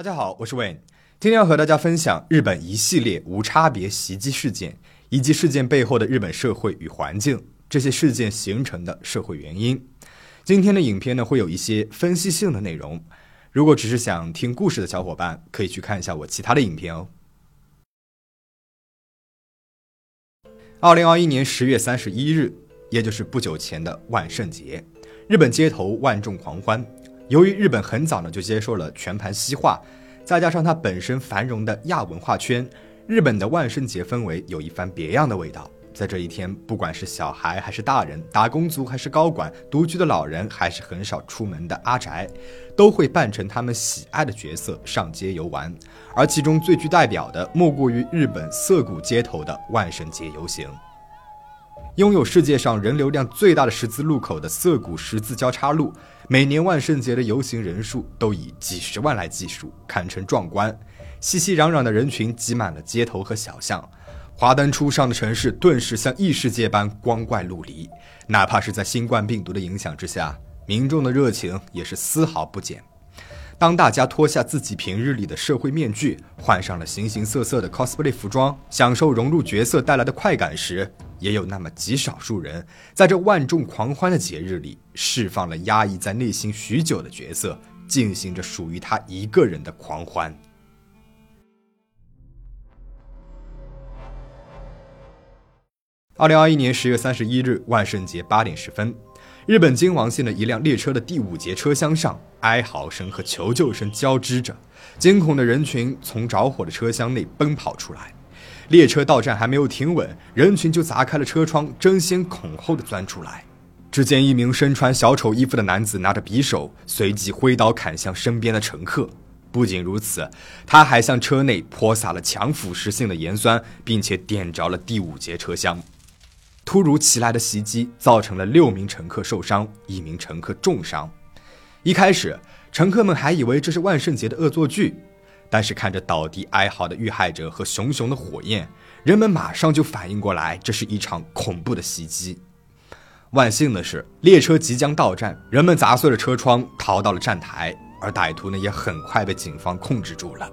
大家好，我是 Wayne，今天要和大家分享日本一系列无差别袭击事件，以及事件背后的日本社会与环境，这些事件形成的社会原因。今天的影片呢，会有一些分析性的内容，如果只是想听故事的小伙伴，可以去看一下我其他的影片哦。二零二一年十月三十一日，也就是不久前的万圣节，日本街头万众狂欢。由于日本很早呢就接受了全盘西化，再加上它本身繁荣的亚文化圈，日本的万圣节氛围有一番别样的味道。在这一天，不管是小孩还是大人，打工族还是高管，独居的老人还是很少出门的阿宅，都会扮成他们喜爱的角色上街游玩。而其中最具代表的，莫过于日本涩谷街头的万圣节游行。拥有世界上人流量最大的十字路口的涩谷十字交叉路，每年万圣节的游行人数都以几十万来计数，堪称壮观。熙熙攘攘的人群挤满了街头和小巷，华灯初上的城市顿时像异世界般光怪陆离。哪怕是在新冠病毒的影响之下，民众的热情也是丝毫不减。当大家脱下自己平日里的社会面具，换上了形形色色的 cosplay 服装，享受融入角色带来的快感时，也有那么极少数人，在这万众狂欢的节日里，释放了压抑在内心许久的角色，进行着属于他一个人的狂欢。二零二一年十月三十一日万圣节八点十分，日本京王线的一辆列车的第五节车厢上，哀嚎声和求救声交织着，惊恐的人群从着火的车厢内奔跑出来。列车到站还没有停稳，人群就砸开了车窗，争先恐后的钻出来。只见一名身穿小丑衣服的男子拿着匕首，随即挥刀砍向身边的乘客。不仅如此，他还向车内泼洒了强腐蚀性的盐酸，并且点着了第五节车厢。突如其来的袭击造成了六名乘客受伤，一名乘客重伤。一开始，乘客们还以为这是万圣节的恶作剧。但是看着倒地哀嚎的遇害者和熊熊的火焰，人们马上就反应过来，这是一场恐怖的袭击。万幸的是，列车即将到站，人们砸碎了车窗，逃到了站台，而歹徒呢也很快被警方控制住了。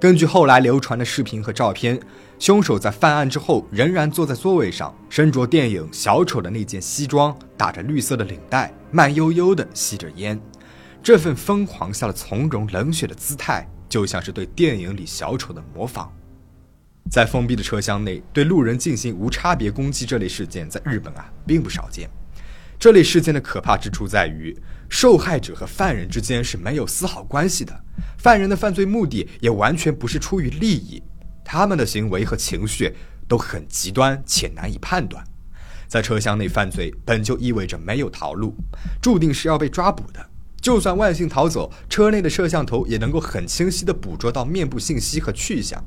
根据后来流传的视频和照片，凶手在犯案之后仍然坐在座位上，身着电影《小丑》的那件西装，打着绿色的领带，慢悠悠地吸着烟，这份疯狂下的从容冷血的姿态。就像是对电影里小丑的模仿，在封闭的车厢内对路人进行无差别攻击这类事件，在日本啊并不少见。这类事件的可怕之处在于，受害者和犯人之间是没有丝毫关系的，犯人的犯罪目的也完全不是出于利益，他们的行为和情绪都很极端且难以判断。在车厢内犯罪本就意味着没有逃路，注定是要被抓捕的。就算万幸逃走，车内的摄像头也能够很清晰地捕捉到面部信息和去向，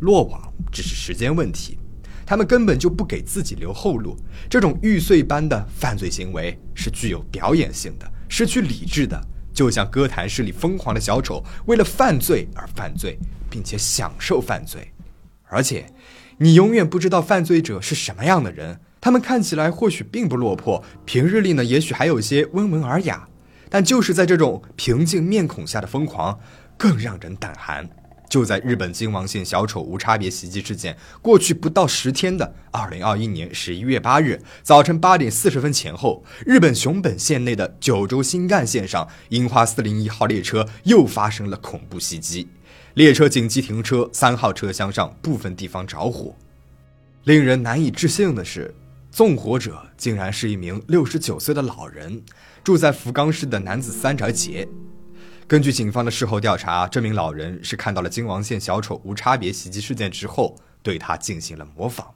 落网只是时间问题。他们根本就不给自己留后路，这种玉碎般的犯罪行为是具有表演性的，失去理智的，就像歌坛市里疯狂的小丑，为了犯罪而犯罪，并且享受犯罪。而且，你永远不知道犯罪者是什么样的人，他们看起来或许并不落魄，平日里呢，也许还有些温文尔雅。但就是在这种平静面孔下的疯狂，更让人胆寒。就在日本京王线小丑无差别袭击事件过去不到十天的二零二一年十一月八日早晨八点四十分前后，日本熊本县内的九州新干线上樱花四零一号列车又发生了恐怖袭击，列车紧急停车，三号车厢上部分地方着火。令人难以置信的是。纵火者竟然是一名六十九岁的老人，住在福冈市的男子三宅节。根据警方的事后调查，这名老人是看到了京王线小丑无差别袭击事件之后，对他进行了模仿。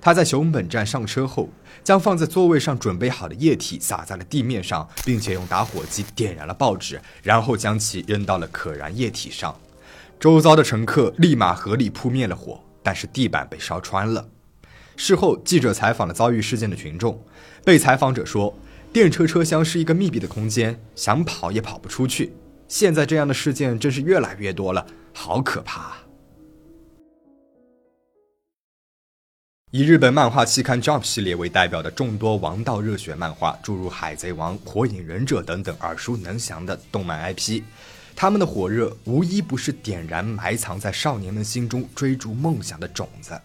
他在熊本站上车后，将放在座位上准备好的液体洒在了地面上，并且用打火机点燃了报纸，然后将其扔到了可燃液体上。周遭的乘客立马合力扑灭了火，但是地板被烧穿了。事后，记者采访了遭遇事件的群众。被采访者说：“电车车厢是一个密闭的空间，想跑也跑不出去。现在这样的事件真是越来越多了，好可怕。”啊以日本漫画期刊《Jump》系列为代表的众多王道热血漫画，诸如《海贼王》《火影忍者》等等耳熟能详的动漫 IP，他们的火热无一不是点燃埋藏在少年们心中追逐梦想的种子。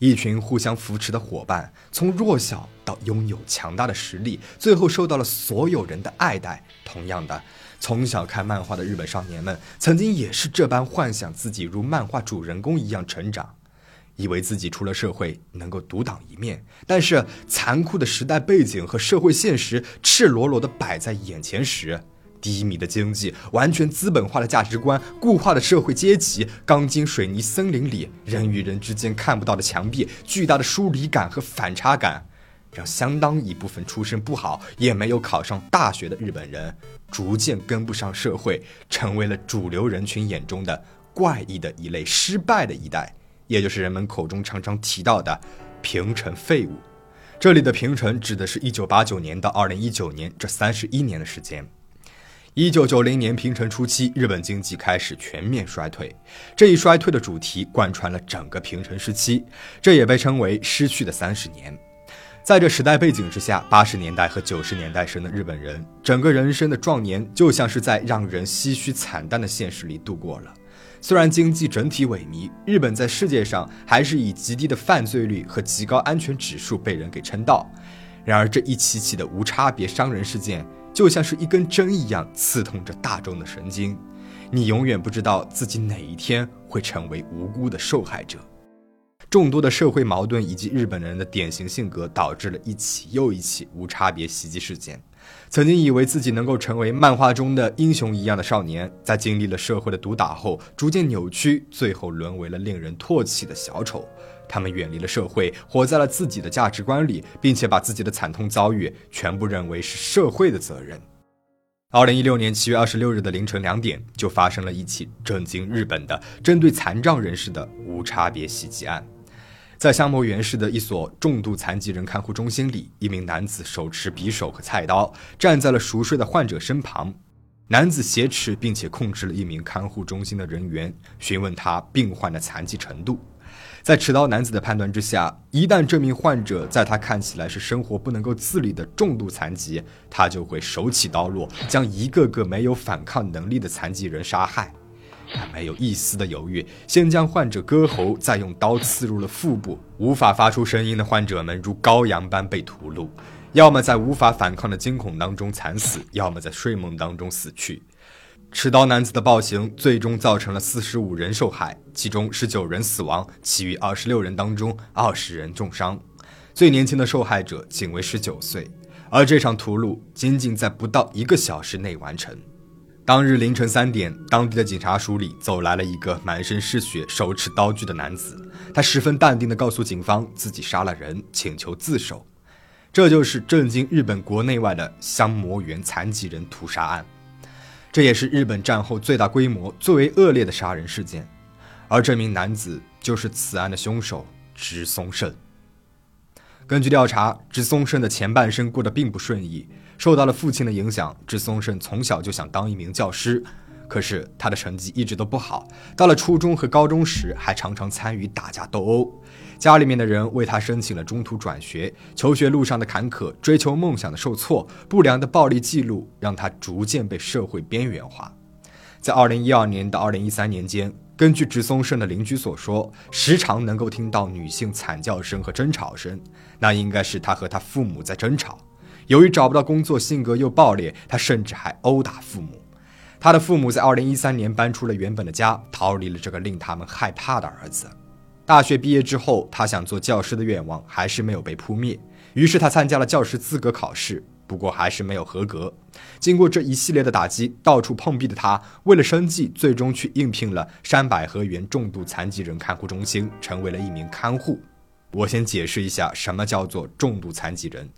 一群互相扶持的伙伴，从弱小到拥有强大的实力，最后受到了所有人的爱戴。同样的，从小看漫画的日本少年们，曾经也是这般幻想自己如漫画主人公一样成长，以为自己出了社会能够独当一面。但是，残酷的时代背景和社会现实赤裸裸地摆在眼前时，低迷的经济、完全资本化的价值观、固化的社会阶级、钢筋水泥森林里人与人之间看不到的墙壁、巨大的疏离感和反差感，让相当一部分出身不好也没有考上大学的日本人，逐渐跟不上社会，成为了主流人群眼中的怪异的一类失败的一代，也就是人们口中常常提到的“平成废物”。这里的“平成”指的是一九八九年到二零一九年这三十一年的时间。一九九零年平成初期，日本经济开始全面衰退。这一衰退的主题贯穿了整个平成时期，这也被称为“失去的三十年”。在这时代背景之下，八十年代和九十年代生的日本人，整个人生的壮年就像是在让人唏嘘惨淡的现实里度过了。虽然经济整体萎靡，日本在世界上还是以极低的犯罪率和极高安全指数被人给称道。然而，这一起起的无差别伤人事件。就像是一根针一样刺痛着大众的神经，你永远不知道自己哪一天会成为无辜的受害者。众多的社会矛盾以及日本人的典型性格，导致了一起又一起无差别袭击事件。曾经以为自己能够成为漫画中的英雄一样的少年，在经历了社会的毒打后，逐渐扭曲，最后沦为了令人唾弃的小丑。他们远离了社会，活在了自己的价值观里，并且把自己的惨痛遭遇全部认为是社会的责任。二零一六年七月二十六日的凌晨两点，就发生了一起震惊日本的针对残障人士的无差别袭击案。在香模原市的一所重度残疾人看护中心里，一名男子手持匕首和菜刀，站在了熟睡的患者身旁。男子挟持并且控制了一名看护中心的人员，询问他病患的残疾程度。在持刀男子的判断之下，一旦这名患者在他看起来是生活不能够自理的重度残疾，他就会手起刀落，将一个个没有反抗能力的残疾人杀害。他没有一丝的犹豫，先将患者割喉，再用刀刺入了腹部。无法发出声音的患者们如羔羊般被屠戮，要么在无法反抗的惊恐当中惨死，要么在睡梦当中死去。持刀男子的暴行最终造成了四十五人受害，其中十九人死亡，其余二十六人当中二十人重伤。最年轻的受害者仅为十九岁，而这场屠戮仅仅在不到一个小时内完成。当日凌晨三点，当地的警察署里走来了一个满身是血、手持刀具的男子，他十分淡定地告诉警方自己杀了人，请求自首。这就是震惊日本国内外的香魔原残疾人屠杀案。这也是日本战后最大规模、最为恶劣的杀人事件，而这名男子就是此案的凶手直松胜。根据调查，直松胜的前半生过得并不顺意，受到了父亲的影响，直松胜从小就想当一名教师，可是他的成绩一直都不好，到了初中和高中时还常常参与打架斗殴。家里面的人为他申请了中途转学，求学路上的坎坷，追求梦想的受挫，不良的暴力记录，让他逐渐被社会边缘化。在二零一二年到二零一三年间，根据直松胜的邻居所说，时常能够听到女性惨叫声和争吵声，那应该是他和他父母在争吵。由于找不到工作，性格又暴烈，他甚至还殴打父母。他的父母在二零一三年搬出了原本的家，逃离了这个令他们害怕的儿子。大学毕业之后，他想做教师的愿望还是没有被扑灭。于是他参加了教师资格考试，不过还是没有合格。经过这一系列的打击，到处碰壁的他，为了生计，最终去应聘了山百合园重度残疾人看护中心，成为了一名看护。我先解释一下，什么叫做重度残疾人？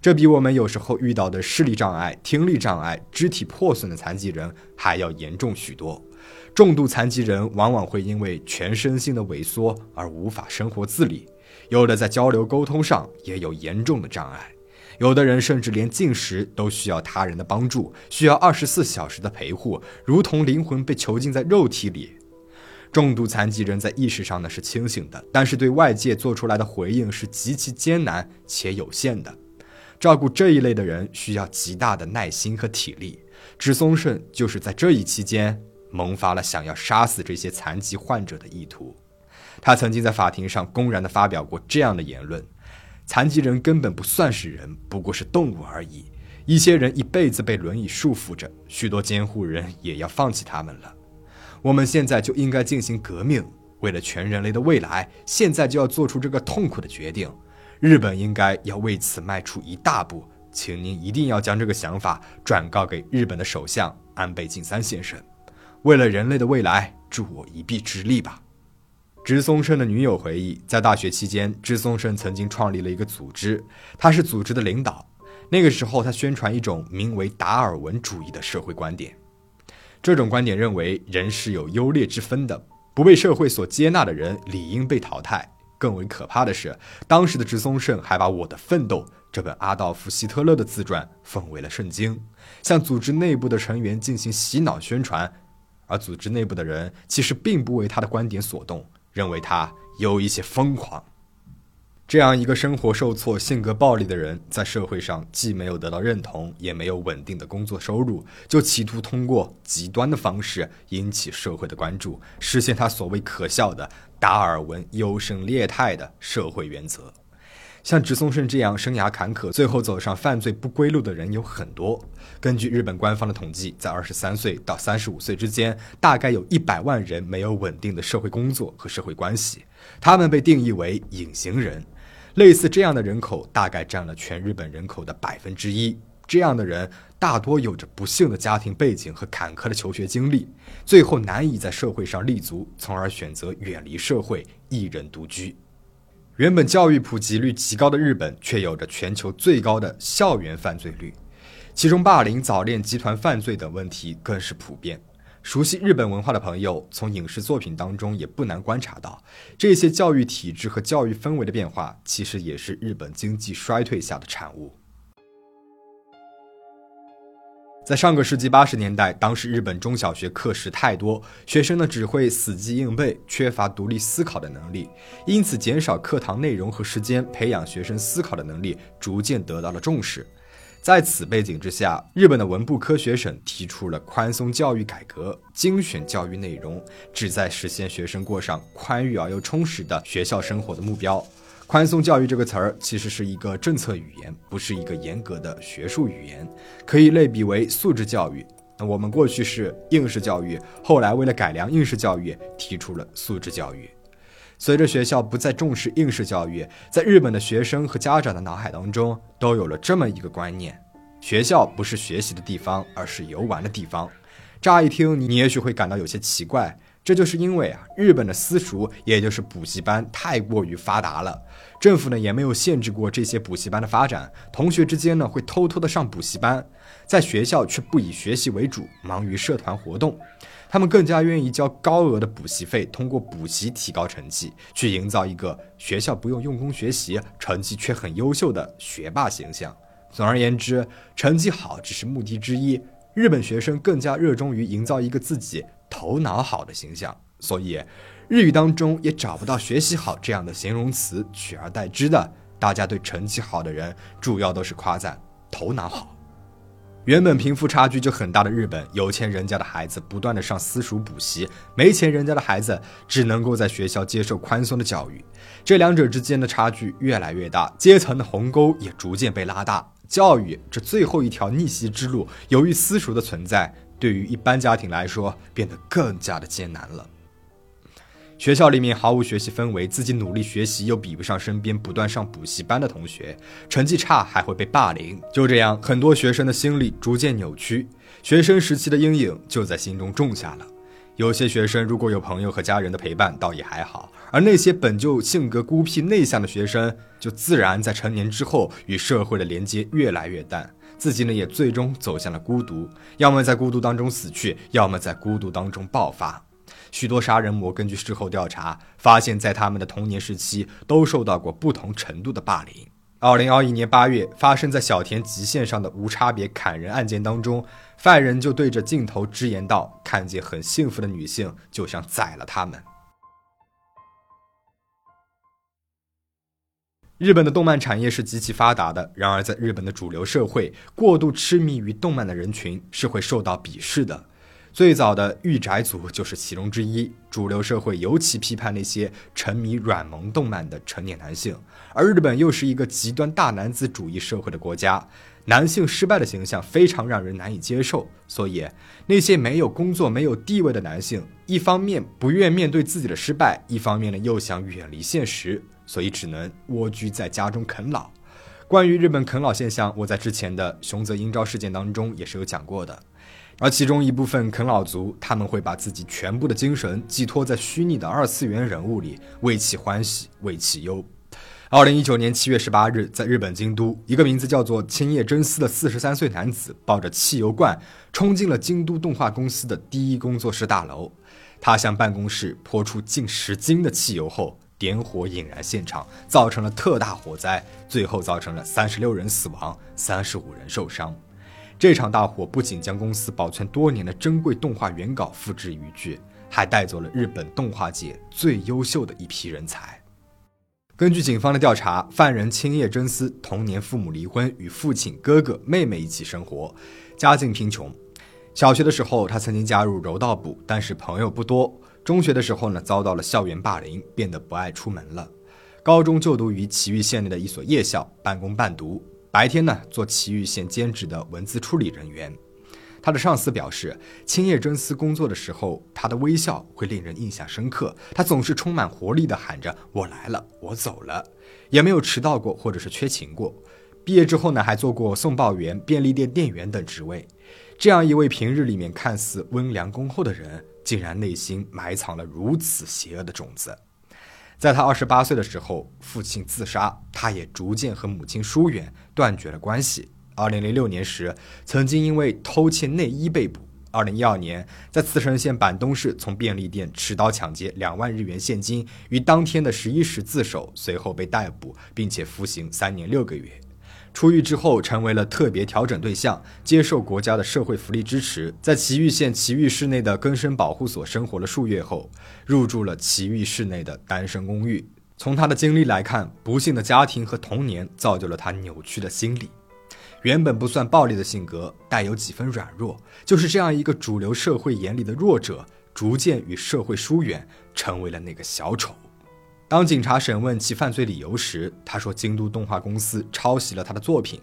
这比我们有时候遇到的视力障碍、听力障碍、肢体破损的残疾人还要严重许多。重度残疾人往往会因为全身性的萎缩而无法生活自理，有的在交流沟通上也有严重的障碍，有的人甚至连进食都需要他人的帮助，需要二十四小时的陪护，如同灵魂被囚禁在肉体里。重度残疾人在意识上呢是清醒的，但是对外界做出来的回应是极其艰难且有限的。照顾这一类的人需要极大的耐心和体力，植松胜就是在这一期间萌发了想要杀死这些残疾患者的意图。他曾经在法庭上公然地发表过这样的言论：“残疾人根本不算是人，不过是动物而已。一些人一辈子被轮椅束缚着，许多监护人也要放弃他们了。我们现在就应该进行革命，为了全人类的未来，现在就要做出这个痛苦的决定。日本应该要为此迈出一大步，请您一定要将这个想法转告给日本的首相安倍晋三先生。为了人类的未来，助我一臂之力吧。”植松胜的女友回忆，在大学期间，植松胜曾经创立了一个组织，他是组织的领导。那个时候，他宣传一种名为达尔文主义的社会观点。这种观点认为，人是有优劣之分的，不被社会所接纳的人理应被淘汰。更为可怕的是，当时的植松胜还把《我的奋斗》这本阿道夫·希特勒的自传奉为了圣经，向组织内部的成员进行洗脑宣传，而组织内部的人其实并不为他的观点所动。认为他有一些疯狂。这样一个生活受挫、性格暴力的人，在社会上既没有得到认同，也没有稳定的工作收入，就企图通过极端的方式引起社会的关注，实现他所谓可笑的达尔文优胜劣汰的社会原则。像植松胜这样生涯坎坷，最后走上犯罪不归路的人有很多。根据日本官方的统计，在二十三岁到三十五岁之间，大概有一百万人没有稳定的社会工作和社会关系，他们被定义为隐形人。类似这样的人口大概占了全日本人口的百分之一。这样的人大多有着不幸的家庭背景和坎坷的求学经历，最后难以在社会上立足，从而选择远离社会，一人独居。原本教育普及率极高的日本，却有着全球最高的校园犯罪率，其中霸凌、早恋、集团犯罪等问题更是普遍。熟悉日本文化的朋友，从影视作品当中也不难观察到，这些教育体制和教育氛围的变化，其实也是日本经济衰退下的产物。在上个世纪八十年代，当时日本中小学课时太多，学生呢只会死记硬背，缺乏独立思考的能力，因此减少课堂内容和时间，培养学生思考的能力逐渐得到了重视。在此背景之下，日本的文部科学省提出了宽松教育改革，精选教育内容，旨在实现学生过上宽裕而又充实的学校生活的目标。宽松教育这个词儿其实是一个政策语言，不是一个严格的学术语言，可以类比为素质教育。那我们过去是应试教育，后来为了改良应试教育，提出了素质教育。随着学校不再重视应试教育，在日本的学生和家长的脑海当中都有了这么一个观念：学校不是学习的地方，而是游玩的地方。乍一听，你也许会感到有些奇怪。这就是因为啊，日本的私塾，也就是补习班太过于发达了，政府呢也没有限制过这些补习班的发展，同学之间呢会偷偷的上补习班，在学校却不以学习为主，忙于社团活动，他们更加愿意交高额的补习费，通过补习提高成绩，去营造一个学校不用用功学习，成绩却很优秀的学霸形象。总而言之，成绩好只是目的之一，日本学生更加热衷于营造一个自己。头脑好的形象，所以日语当中也找不到学习好这样的形容词，取而代之的，大家对成绩好的人主要都是夸赞头脑好。原本贫富差距就很大的日本，有钱人家的孩子不断的上私塾补习，没钱人家的孩子只能够在学校接受宽松的教育，这两者之间的差距越来越大，阶层的鸿沟也逐渐被拉大。教育这最后一条逆袭之路，由于私塾的存在。对于一般家庭来说，变得更加的艰难了。学校里面毫无学习氛围，自己努力学习又比不上身边不断上补习班的同学，成绩差还会被霸凌。就这样，很多学生的心理逐渐扭曲，学生时期的阴影就在心中种下了。有些学生如果有朋友和家人的陪伴，倒也还好；而那些本就性格孤僻内向的学生，就自然在成年之后与社会的连接越来越淡。自己呢，也最终走向了孤独，要么在孤独当中死去，要么在孤独当中爆发。许多杀人魔根据事后调查，发现，在他们的童年时期都受到过不同程度的霸凌。二零二一年八月，发生在小田极限上的无差别砍人案件当中，犯人就对着镜头直言道：“看见很幸福的女性，就想宰了他们。”日本的动漫产业是极其发达的，然而在日本的主流社会，过度痴迷于动漫的人群是会受到鄙视的。最早的御宅族就是其中之一。主流社会尤其批判那些沉迷软萌动漫的成年男性，而日本又是一个极端大男子主义社会的国家，男性失败的形象非常让人难以接受。所以，那些没有工作、没有地位的男性，一方面不愿面对自己的失败，一方面呢又想远离现实，所以只能蜗居在家中啃老。关于日本啃老现象，我在之前的熊泽英昭事件当中也是有讲过的。而其中一部分啃老族，他们会把自己全部的精神寄托在虚拟的二次元人物里，为其欢喜，为其忧。二零一九年七月十八日，在日本京都，一个名字叫做青叶真司的四十三岁男子，抱着汽油罐冲进了京都动画公司的第一工作室大楼。他向办公室泼出近十斤的汽油后，点火引燃现场，造成了特大火灾，最后造成了三十六人死亡，三十五人受伤。这场大火不仅将公司保存多年的珍贵动画原稿付之一炬，还带走了日本动画界最优秀的一批人才。根据警方的调查，犯人青叶真司童年父母离婚，与父亲、哥哥、妹妹一起生活，家境贫穷。小学的时候，他曾经加入柔道部，但是朋友不多。中学的时候呢，遭到了校园霸凌，变得不爱出门了。高中就读于埼玉县内的一所夜校，半工半读。白天呢，做埼玉县兼职的文字处理人员。他的上司表示，青叶真司工作的时候，他的微笑会令人印象深刻。他总是充满活力地喊着“我来了，我走了”，也没有迟到过或者是缺勤过。毕业之后呢，还做过送报员、便利店店员等职位。这样一位平日里面看似温良恭厚的人，竟然内心埋藏了如此邪恶的种子。在他二十八岁的时候，父亲自杀，他也逐渐和母亲疏远，断绝了关系。二零零六年时，曾经因为偷窃内衣被捕。二零一二年，在茨城县板东市从便利店持刀抢劫两万日元现金，于当天的十一时自首，随后被逮捕，并且服刑三年六个月。出狱之后，成为了特别调整对象，接受国家的社会福利支持。在祁玉县祁玉市内的根生保护所生活了数月后，入住了祁玉市内的单身公寓。从他的经历来看，不幸的家庭和童年造就了他扭曲的心理。原本不算暴力的性格，带有几分软弱，就是这样一个主流社会眼里的弱者，逐渐与社会疏远，成为了那个小丑。当警察审问其犯罪理由时，他说京都动画公司抄袭了他的作品，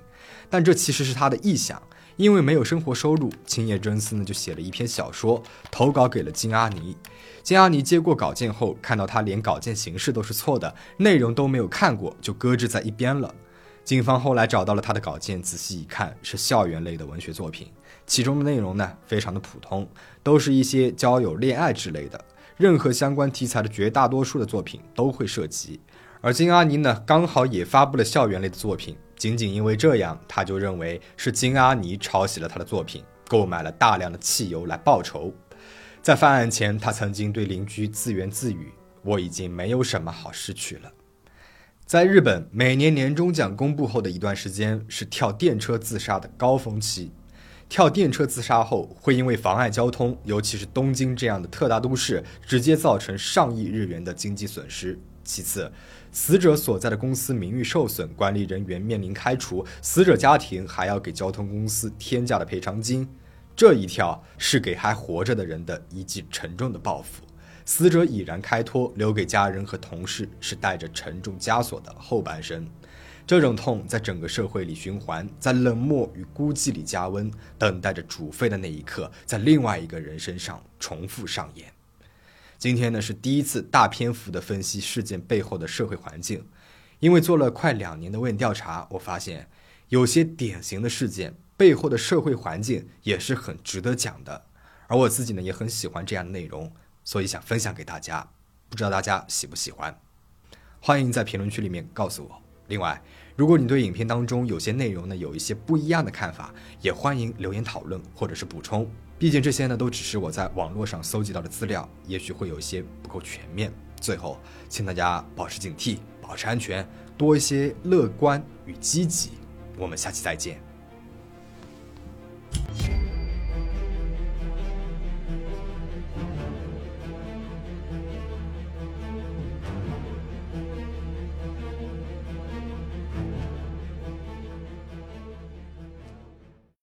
但这其实是他的臆想。因为没有生活收入，青叶真司呢就写了一篇小说，投稿给了金阿尼。金阿尼接过稿件后，看到他连稿件形式都是错的，内容都没有看过，就搁置在一边了。警方后来找到了他的稿件，仔细一看，是校园类的文学作品，其中的内容呢非常的普通，都是一些交友、恋爱之类的。任何相关题材的绝大多数的作品都会涉及，而金阿尼呢，刚好也发布了校园类的作品。仅仅因为这样，他就认为是金阿尼抄袭了他的作品，购买了大量的汽油来报仇。在犯案前，他曾经对邻居自言自语：“我已经没有什么好失去了。”在日本，每年年终奖公布后的一段时间是跳电车自杀的高峰期。跳电车自杀后，会因为妨碍交通，尤其是东京这样的特大都市，直接造成上亿日元的经济损失。其次，死者所在的公司名誉受损，管理人员面临开除，死者家庭还要给交通公司天价的赔偿金。这一跳是给还活着的人的一记沉重的报复。死者已然开脱，留给家人和同事是带着沉重枷锁的后半生。这种痛在整个社会里循环，在冷漠与孤寂里加温，等待着煮沸的那一刻，在另外一个人身上重复上演。今天呢是第一次大篇幅的分析事件背后的社会环境，因为做了快两年的问调查，我发现有些典型的事件背后的社会环境也是很值得讲的。而我自己呢也很喜欢这样的内容，所以想分享给大家，不知道大家喜不喜欢？欢迎在评论区里面告诉我。另外，如果你对影片当中有些内容呢有一些不一样的看法，也欢迎留言讨论或者是补充。毕竟这些呢都只是我在网络上搜集到的资料，也许会有一些不够全面。最后，请大家保持警惕，保持安全，多一些乐观与积极。我们下期再见。